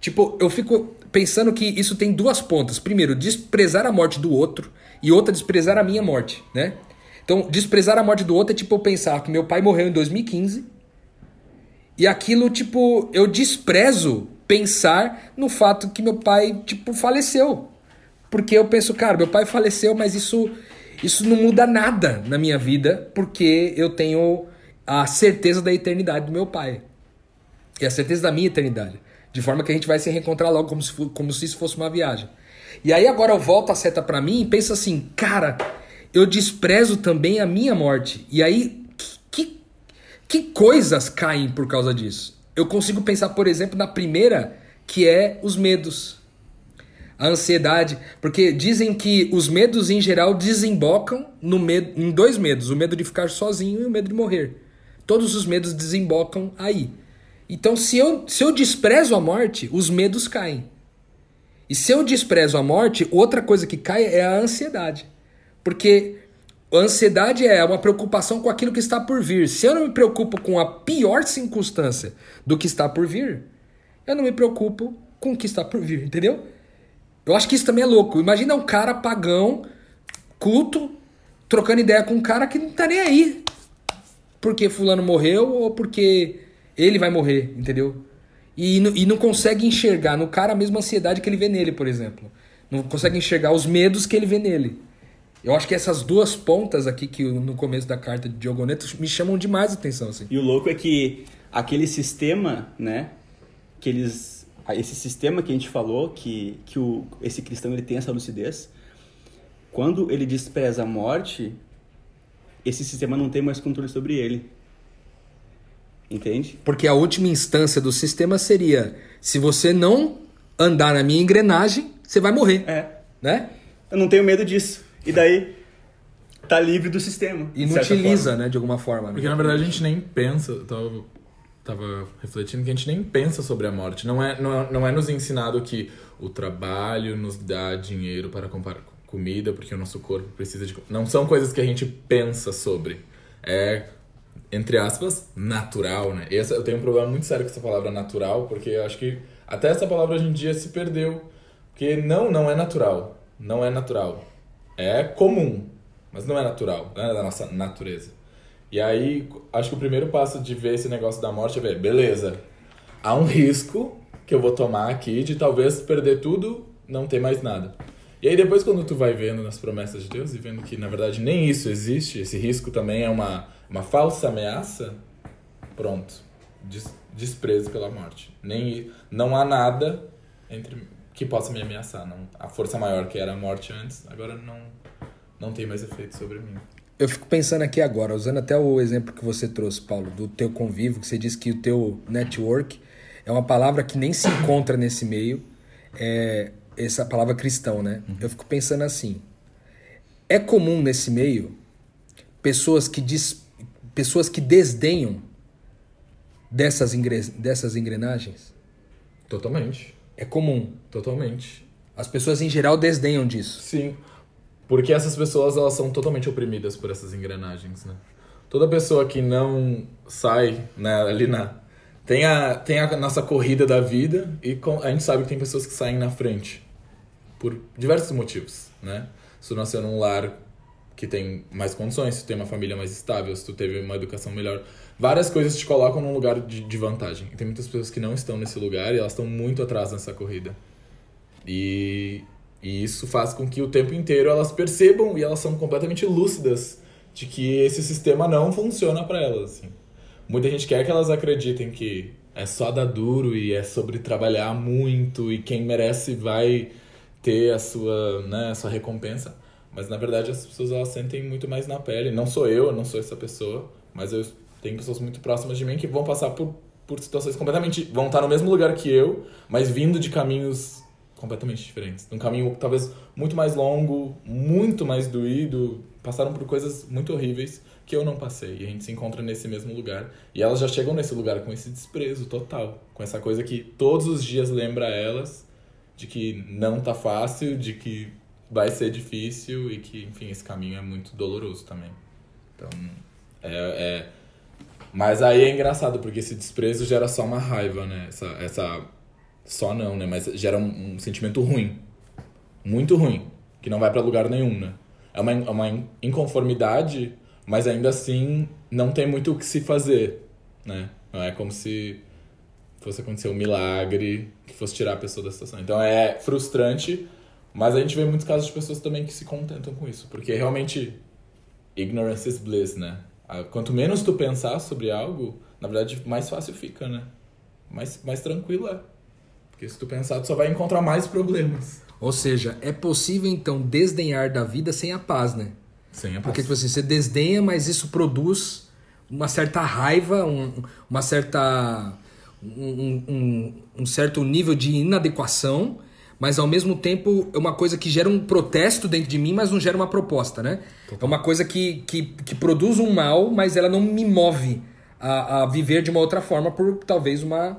Tipo, eu fico pensando que isso tem duas pontas. Primeiro, desprezar a morte do outro e outra, desprezar a minha morte, né? Então, desprezar a morte do outro é tipo eu pensar que meu pai morreu em 2015 e aquilo, tipo, eu desprezo pensar no fato que meu pai, tipo, faleceu. Porque eu penso, cara, meu pai faleceu, mas isso, isso não muda nada na minha vida, porque eu tenho a certeza da eternidade do meu pai. E a certeza da minha eternidade. De forma que a gente vai se reencontrar logo, como se, como se isso fosse uma viagem. E aí agora eu volto a seta pra mim e penso assim, cara, eu desprezo também a minha morte. E aí, que, que, que coisas caem por causa disso? Eu consigo pensar, por exemplo, na primeira, que é os medos. A ansiedade. Porque dizem que os medos, em geral, desembocam no medo, em dois medos: o medo de ficar sozinho e o medo de morrer. Todos os medos desembocam aí. Então, se eu, se eu desprezo a morte, os medos caem. E se eu desprezo a morte, outra coisa que cai é a ansiedade. Porque ansiedade é uma preocupação com aquilo que está por vir. Se eu não me preocupo com a pior circunstância do que está por vir, eu não me preocupo com o que está por vir, entendeu? Eu acho que isso também é louco. Imagina um cara pagão, culto, trocando ideia com um cara que não tá nem aí. Porque fulano morreu ou porque ele vai morrer, entendeu? E, e não consegue enxergar no cara a mesma ansiedade que ele vê nele, por exemplo. Não consegue enxergar os medos que ele vê nele. Eu acho que essas duas pontas aqui que no começo da carta de Diogo Neto me chamam demais a atenção, assim. E o louco é que aquele sistema, né? Que eles. Esse sistema que a gente falou, que, que o, esse cristão ele tem essa lucidez, quando ele despreza a morte, esse sistema não tem mais controle sobre ele. Entende? Porque a última instância do sistema seria: se você não andar na minha engrenagem, você vai morrer, É. né? Eu não tenho medo disso. E daí, tá livre do sistema. Inutiliza, né, de alguma forma. né? Porque na verdade a gente nem pensa, eu tava, tava refletindo que a gente nem pensa sobre a morte. Não é, não, é, não é nos ensinado que o trabalho nos dá dinheiro para comprar comida, porque o nosso corpo precisa de. Não são coisas que a gente pensa sobre. É, entre aspas, natural, né? Essa, eu tenho um problema muito sério com essa palavra natural, porque eu acho que até essa palavra hoje em dia se perdeu. Porque não, não é natural. Não é natural. É comum, mas não é natural. Não é da nossa natureza. E aí, acho que o primeiro passo de ver esse negócio da morte é ver, beleza, há um risco que eu vou tomar aqui de talvez perder tudo, não ter mais nada. E aí depois quando tu vai vendo nas promessas de Deus e vendo que na verdade nem isso existe, esse risco também é uma, uma falsa ameaça, pronto, des, desprezo pela morte. Nem não há nada entre que possa me ameaçar, não. A força maior que era a morte antes, agora não não tem mais efeito sobre mim. Eu fico pensando aqui agora, usando até o exemplo que você trouxe, Paulo, do teu convívio, que você disse que o teu network é uma palavra que nem se encontra nesse meio, é essa palavra cristão, né? Eu fico pensando assim, é comum nesse meio pessoas que des, pessoas que desdenham dessas, engre, dessas engrenagens? Totalmente. É comum. Totalmente. As pessoas em geral desdenham disso. Sim. Porque essas pessoas elas são totalmente oprimidas por essas engrenagens, né? Toda pessoa que não sai né, ali na tem a tem a nossa corrida da vida e com- a gente sabe que tem pessoas que saem na frente por diversos motivos, né? Se tu nasceu num lar que tem mais condições, se tu tem uma família mais estável, se tu teve uma educação melhor, várias coisas te colocam num lugar de, de vantagem. Tem muitas pessoas que não estão nesse lugar e elas estão muito atrás nessa corrida. E E isso faz com que o tempo inteiro elas percebam e elas são completamente lúcidas de que esse sistema não funciona para elas. Assim. Muita gente quer que elas acreditem que é só dar duro e é sobre trabalhar muito e quem merece vai ter a sua, né, a sua recompensa. Mas na verdade as pessoas elas sentem muito mais na pele. Não sou eu, não sou essa pessoa, mas eu tenho pessoas muito próximas de mim que vão passar por, por situações completamente. vão estar no mesmo lugar que eu, mas vindo de caminhos completamente diferentes. Um caminho talvez muito mais longo, muito mais doído, passaram por coisas muito horríveis que eu não passei. E a gente se encontra nesse mesmo lugar. E elas já chegam nesse lugar com esse desprezo total, com essa coisa que todos os dias lembra elas de que não tá fácil, de que vai ser difícil e que, enfim, esse caminho é muito doloroso também. Então, é, é... Mas aí é engraçado, porque esse desprezo gera só uma raiva, né? Essa, essa só não, né? Mas gera um, um sentimento ruim. Muito ruim. Que não vai para lugar nenhum, né? É uma, é uma inconformidade, mas ainda assim não tem muito o que se fazer, né? Não é como se fosse acontecer um milagre que fosse tirar a pessoa da situação. Então é frustrante, mas a gente vê muitos casos de pessoas também que se contentam com isso, porque realmente ignorance is bliss, né? Quanto menos tu pensar sobre algo, na verdade mais fácil fica, né? Mais, mais tranquilo é. Porque se tu pensar, tu só vai encontrar mais problemas. Ou seja, é possível então desdenhar da vida sem a paz, né? Sem a paz. Porque tipo assim, você desdenha, mas isso produz uma certa raiva, um, uma certa. Um, um, um, certo nível de inadequação, mas ao mesmo tempo é uma coisa que gera um protesto dentro de mim, mas não gera uma proposta, né? É uma coisa que, que, que produz um mal, mas ela não me move a, a viver de uma outra forma por talvez uma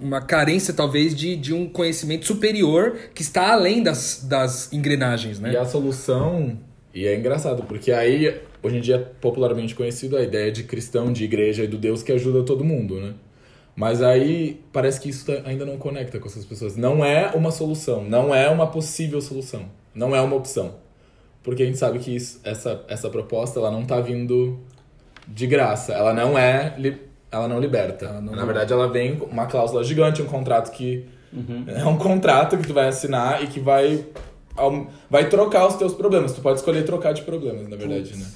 uma carência, talvez, de, de um conhecimento superior que está além das, das engrenagens, né? E a solução... E é engraçado, porque aí, hoje em dia, é popularmente conhecido a ideia de cristão, de igreja e do Deus que ajuda todo mundo, né? Mas aí parece que isso tá, ainda não conecta com essas pessoas. Não é uma solução, não é uma possível solução, não é uma opção. Porque a gente sabe que isso, essa, essa proposta ela não está vindo de graça, ela não é ela não liberta. Ela não... Na verdade, ela vem com uma cláusula gigante, um contrato que. Uhum. É um contrato que tu vai assinar e que vai. Vai trocar os teus problemas. Tu pode escolher trocar de problemas, na verdade, Puts. né?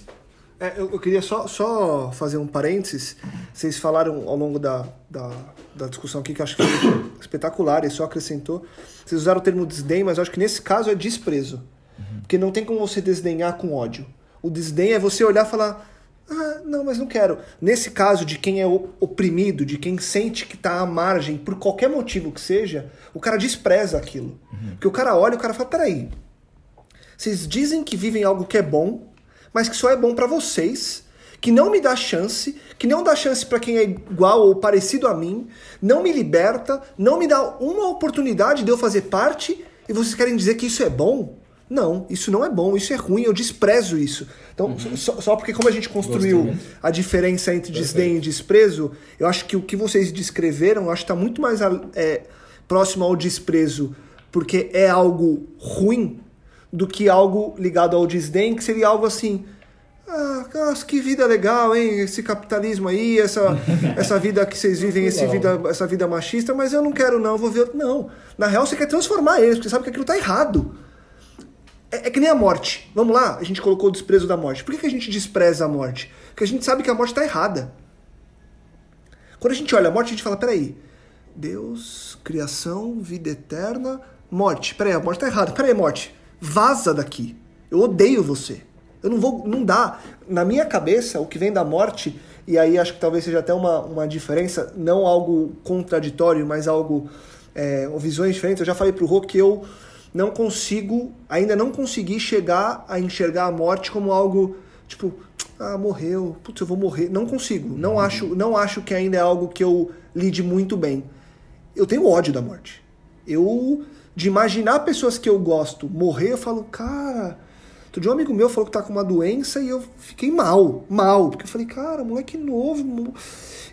É, eu, eu, queria só, só fazer um parênteses. Vocês falaram ao longo da, da, da discussão aqui, que eu acho que foi espetacular, e só acrescentou. Vocês usaram o termo desdém, mas eu acho que nesse caso é desprezo. Uhum. Porque não tem como você desdenhar com ódio. O desdém é você olhar e falar: ah, não, mas não quero. Nesse caso de quem é oprimido, de quem sente que está à margem, por qualquer motivo que seja, o cara despreza aquilo. Uhum. Porque o cara olha e o cara fala: peraí, vocês dizem que vivem algo que é bom, mas que só é bom para vocês, que não me dá chance, que não dá chance para quem é igual ou parecido a mim, não me liberta, não me dá uma oportunidade de eu fazer parte, e vocês querem dizer que isso é bom? Não, isso não é bom, isso é ruim, eu desprezo isso. Então, uhum. só, só, porque como a gente construiu a diferença entre desdém e desprezo, eu acho que o que vocês descreveram, eu acho que está muito mais é, próximo ao desprezo, porque é algo ruim, do que algo ligado ao desdém, que seria algo assim. Ah, nossa, que vida legal, hein? Esse capitalismo aí, essa, essa vida que vocês vivem, esse vida, essa vida machista, mas eu não quero, não, vou ver. Não. Na real, você quer transformar eles, porque você sabe que aquilo está errado. É, é, que nem a morte. Vamos lá, a gente colocou o desprezo da morte. Por que, que a gente despreza a morte? Porque a gente sabe que a morte está errada. Quando a gente olha a morte, a gente fala: peraí, Deus, criação, vida eterna, morte. Peraí, a morte está errada. Peraí, morte, vaza daqui. Eu odeio você. Eu não vou, não dá. Na minha cabeça, o que vem da morte, e aí acho que talvez seja até uma, uma diferença, não algo contraditório, mas algo, é, visões diferentes. Eu já falei pro Rô que eu não consigo, ainda não consegui chegar a enxergar a morte como algo tipo, ah, morreu, putz, eu vou morrer. Não consigo. Não uhum. acho, não acho que ainda é algo que eu lide muito bem. Eu tenho ódio da morte. Eu de imaginar pessoas que eu gosto morrer, eu falo, cara, Outro dia um amigo meu falou que tá com uma doença e eu fiquei mal, mal. Porque eu falei, cara, moleque novo.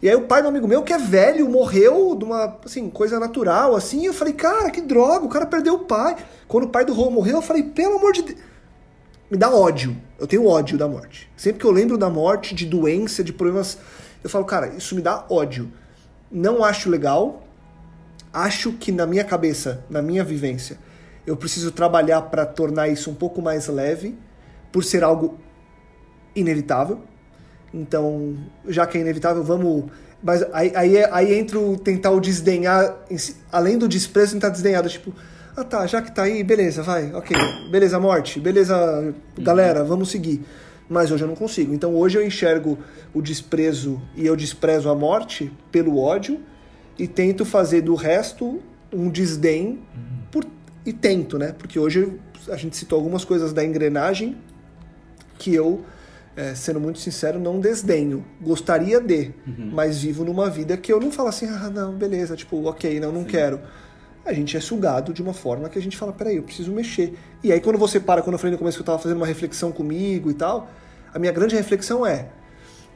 E aí o pai do amigo meu, que é velho, morreu de uma assim, coisa natural, assim. Eu falei, cara, que droga, o cara perdeu o pai. Quando o pai do Rô morreu, eu falei, pelo amor de Deus. Me dá ódio. Eu tenho ódio da morte. Sempre que eu lembro da morte, de doença, de problemas, eu falo, cara, isso me dá ódio. Não acho legal. Acho que na minha cabeça, na minha vivência, eu preciso trabalhar para tornar isso um pouco mais leve, por ser algo inevitável. Então, já que é inevitável, vamos. Mas aí, aí, aí entra o tentar o desdenhar, além do desprezo, tentar desdenhar, do tipo, ah tá, já que tá aí, beleza, vai, ok, beleza, morte, beleza, galera, vamos seguir. Mas hoje eu não consigo. Então hoje eu enxergo o desprezo e eu desprezo a morte pelo ódio e tento fazer do resto um desdém por, e tento, né? Porque hoje a gente citou algumas coisas da engrenagem que eu é, sendo muito sincero, não desdenho. Gostaria de, uhum. mas vivo numa vida que eu não falo assim, ah, não, beleza, tipo, ok, não, não Sim. quero. A gente é sugado de uma forma que a gente fala, peraí, eu preciso mexer. E aí quando você para, quando eu falei no começo que eu estava fazendo uma reflexão comigo e tal, a minha grande reflexão é,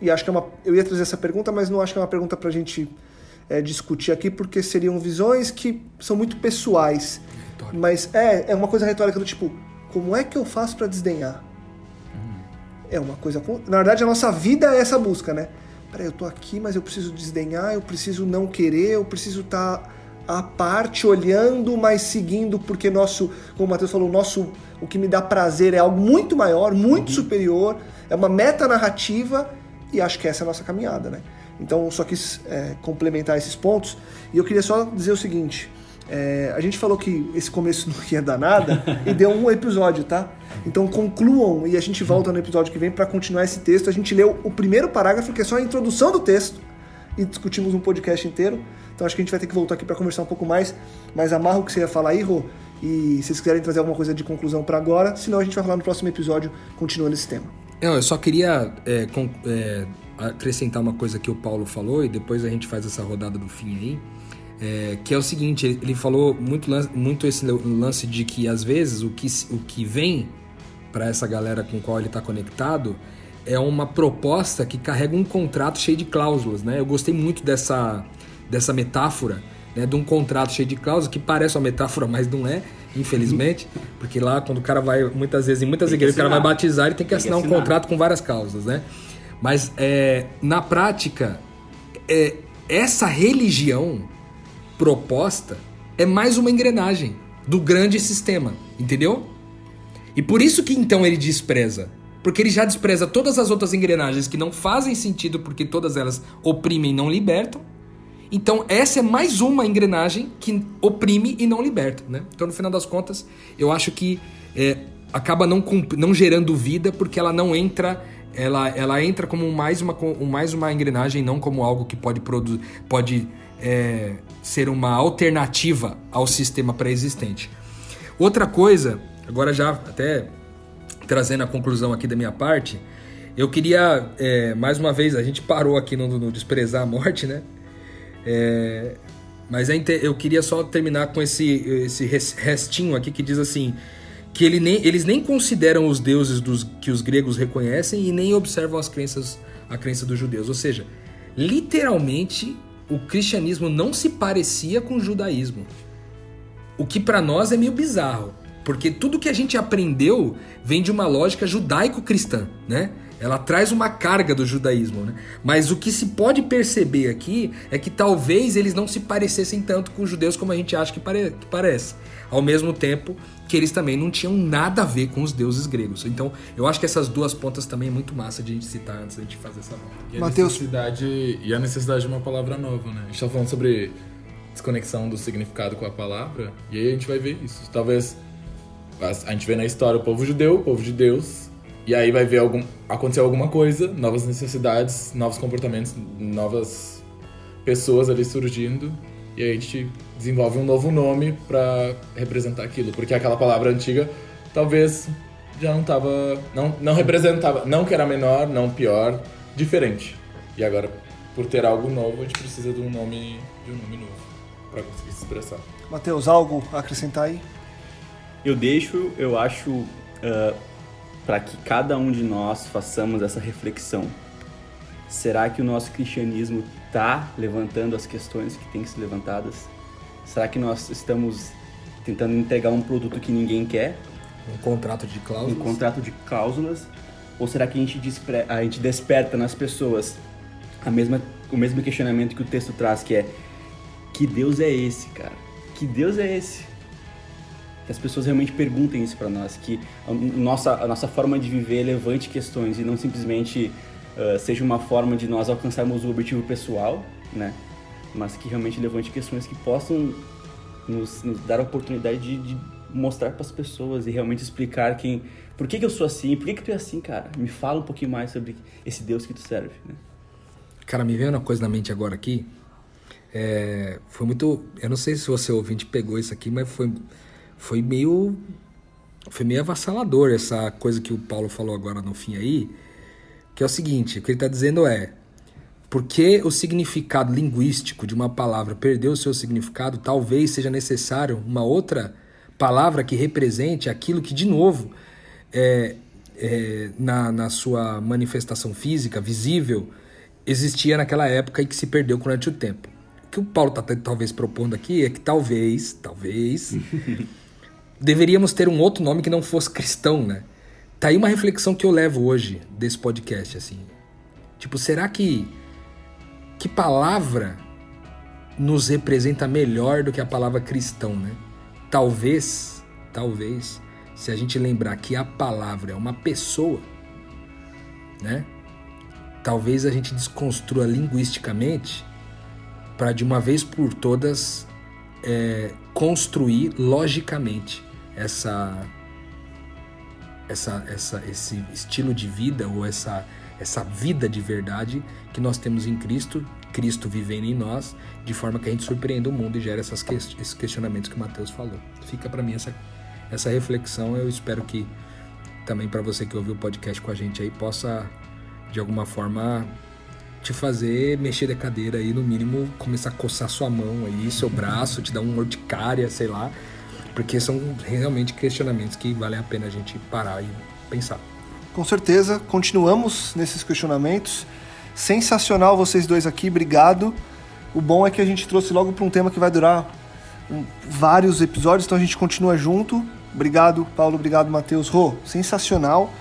e acho que é uma, eu ia trazer essa pergunta, mas não acho que é uma pergunta para a gente é, discutir aqui, porque seriam visões que são muito pessoais. Retórica. Mas é, é uma coisa retórica do tipo, como é que eu faço para desdenhar? é uma coisa. Na verdade, a nossa vida é essa busca, né? Peraí, eu tô aqui, mas eu preciso desdenhar, eu preciso não querer, eu preciso estar tá à parte, olhando, mas seguindo, porque nosso, como o Matheus falou, nosso, o que me dá prazer é algo muito maior, muito uhum. superior, é uma meta narrativa, e acho que essa é a nossa caminhada, né? Então, só quis é, complementar esses pontos, e eu queria só dizer o seguinte. É, a gente falou que esse começo não ia dar nada e deu um episódio, tá? Então concluam e a gente volta no episódio que vem para continuar esse texto. A gente leu o primeiro parágrafo, que é só a introdução do texto, e discutimos um podcast inteiro. Então acho que a gente vai ter que voltar aqui para conversar um pouco mais. Mas amarra o que você ia falar aí, Rô. E se vocês quiserem trazer alguma coisa de conclusão para agora, senão a gente vai falar no próximo episódio, continuando esse tema. Eu só queria é, é, acrescentar uma coisa que o Paulo falou e depois a gente faz essa rodada do fim aí. É, que é o seguinte, ele falou muito, muito esse lance de que às vezes o que, o que vem para essa galera com qual ele está conectado é uma proposta que carrega um contrato cheio de cláusulas, né? Eu gostei muito dessa, dessa metáfora, né? De um contrato cheio de cláusulas, que parece uma metáfora, mas não é, infelizmente. Porque lá, quando o cara vai, muitas vezes, em muitas igrejas, o cara vai batizar, ele tem que assinar, tem que assinar. um contrato com várias cláusulas, né? Mas, é, na prática, é, essa religião proposta é mais uma engrenagem do grande sistema, entendeu? E por isso que então ele despreza. Porque ele já despreza todas as outras engrenagens que não fazem sentido porque todas elas oprimem e não libertam. Então essa é mais uma engrenagem que oprime e não liberta, né? Então no final das contas, eu acho que é, acaba não, não gerando vida porque ela não entra ela, ela entra como mais uma, mais uma engrenagem, não como algo que pode, produ pode é, ser uma alternativa ao sistema pré-existente. Outra coisa, agora já até trazendo a conclusão aqui da minha parte, eu queria, é, mais uma vez, a gente parou aqui no, no desprezar a morte, né? É, mas é eu queria só terminar com esse, esse restinho aqui que diz assim: que ele nem, eles nem consideram os deuses dos, que os gregos reconhecem e nem observam as crenças, a crença dos judeus. Ou seja, literalmente o cristianismo não se parecia com o judaísmo. O que para nós é meio bizarro, porque tudo que a gente aprendeu vem de uma lógica judaico-cristã, né? Ela traz uma carga do judaísmo, né? Mas o que se pode perceber aqui é que talvez eles não se parecessem tanto com os judeus como a gente acha que, pare que parece. Ao mesmo tempo que eles também não tinham nada a ver com os deuses gregos. Então, eu acho que essas duas pontas também é muito massa de a gente citar antes da gente fazer essa volta. E a Mateus... necessidade e a necessidade de uma palavra nova, né? A gente tá falando sobre desconexão do significado com a palavra, e aí a gente vai ver isso. Talvez a gente vê na história o povo judeu, o povo de Deus, e aí vai ver algum, acontecer alguma coisa, novas necessidades, novos comportamentos, novas pessoas ali surgindo, e aí a gente desenvolve um novo nome para representar aquilo, porque aquela palavra antiga talvez já não tava, não, não representava, não que era menor, não pior, diferente. E agora, por ter algo novo, a gente precisa de um nome, de um nome novo para conseguir se expressar. Mateus, algo a acrescentar aí? Eu deixo, eu acho, uh, para que cada um de nós façamos essa reflexão. Será que o nosso cristianismo está levantando as questões que têm que ser levantadas? Será que nós estamos tentando entregar um produto que ninguém quer? Um contrato de cláusulas? Um contrato de cláusulas? Ou será que a gente, despre... a gente desperta nas pessoas a mesma... o mesmo questionamento que o texto traz, que é que Deus é esse, cara? Que Deus é esse? As pessoas realmente perguntem isso para nós, que a nossa, a nossa forma de viver levante questões e não simplesmente uh, seja uma forma de nós alcançarmos o objetivo pessoal, né? Mas que realmente levante questões que possam nos, nos dar a oportunidade de, de mostrar para as pessoas e realmente explicar quem, por que, que eu sou assim, por que, que tu é assim, cara. Me fala um pouquinho mais sobre esse Deus que tu serve. Né? Cara, me veio uma coisa na mente agora aqui. É, foi muito. Eu não sei se você ouvinte pegou isso aqui, mas foi, foi meio. Foi meio avassalador essa coisa que o Paulo falou agora no fim aí. Que é o seguinte: o que ele está dizendo é. Porque o significado linguístico de uma palavra perdeu o seu significado, talvez seja necessário uma outra palavra que represente aquilo que, de novo, é, é, na, na sua manifestação física, visível, existia naquela época e que se perdeu durante o tempo. O que o Paulo está talvez propondo aqui é que talvez, talvez, deveríamos ter um outro nome que não fosse cristão, né? Tá aí uma reflexão que eu levo hoje desse podcast, assim. Tipo, será que que palavra nos representa melhor do que a palavra cristão, né? Talvez, talvez, se a gente lembrar que a palavra é uma pessoa, né? Talvez a gente desconstrua linguisticamente para de uma vez por todas é, construir logicamente essa, essa, essa, esse estilo de vida ou essa essa vida de verdade que nós temos em Cristo, Cristo vivendo em nós, de forma que a gente surpreenda o mundo e gera essas que, esses questionamentos que o Mateus falou. Fica para mim essa, essa reflexão. Eu espero que também para você que ouviu o podcast com a gente aí possa de alguma forma te fazer mexer da cadeira aí, no mínimo começar a coçar sua mão aí, seu braço, te dar um urticária, sei lá, porque são realmente questionamentos que vale a pena a gente parar e pensar. Com certeza, continuamos nesses questionamentos. Sensacional vocês dois aqui, obrigado. O bom é que a gente trouxe logo para um tema que vai durar vários episódios, então a gente continua junto. Obrigado, Paulo, obrigado, Matheus. Rô, sensacional.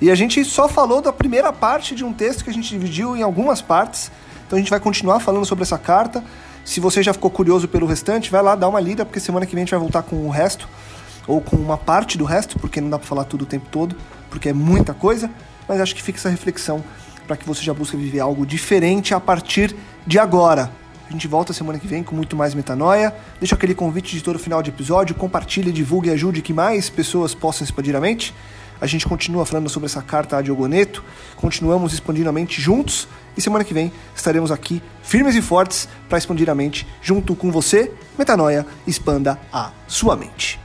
E a gente só falou da primeira parte de um texto que a gente dividiu em algumas partes. Então a gente vai continuar falando sobre essa carta. Se você já ficou curioso pelo restante, vai lá dar uma lida, porque semana que vem a gente vai voltar com o resto, ou com uma parte do resto, porque não dá para falar tudo o tempo todo porque é muita coisa, mas acho que fica essa reflexão para que você já busque viver algo diferente a partir de agora. A gente volta semana que vem com muito mais metanoia. Deixa aquele convite de todo final de episódio, compartilhe, divulgue e ajude que mais pessoas possam expandir a mente. A gente continua falando sobre essa carta a Diogoneto, continuamos expandindo a mente juntos e semana que vem estaremos aqui firmes e fortes para expandir a mente junto com você. Metanoia, expanda a sua mente.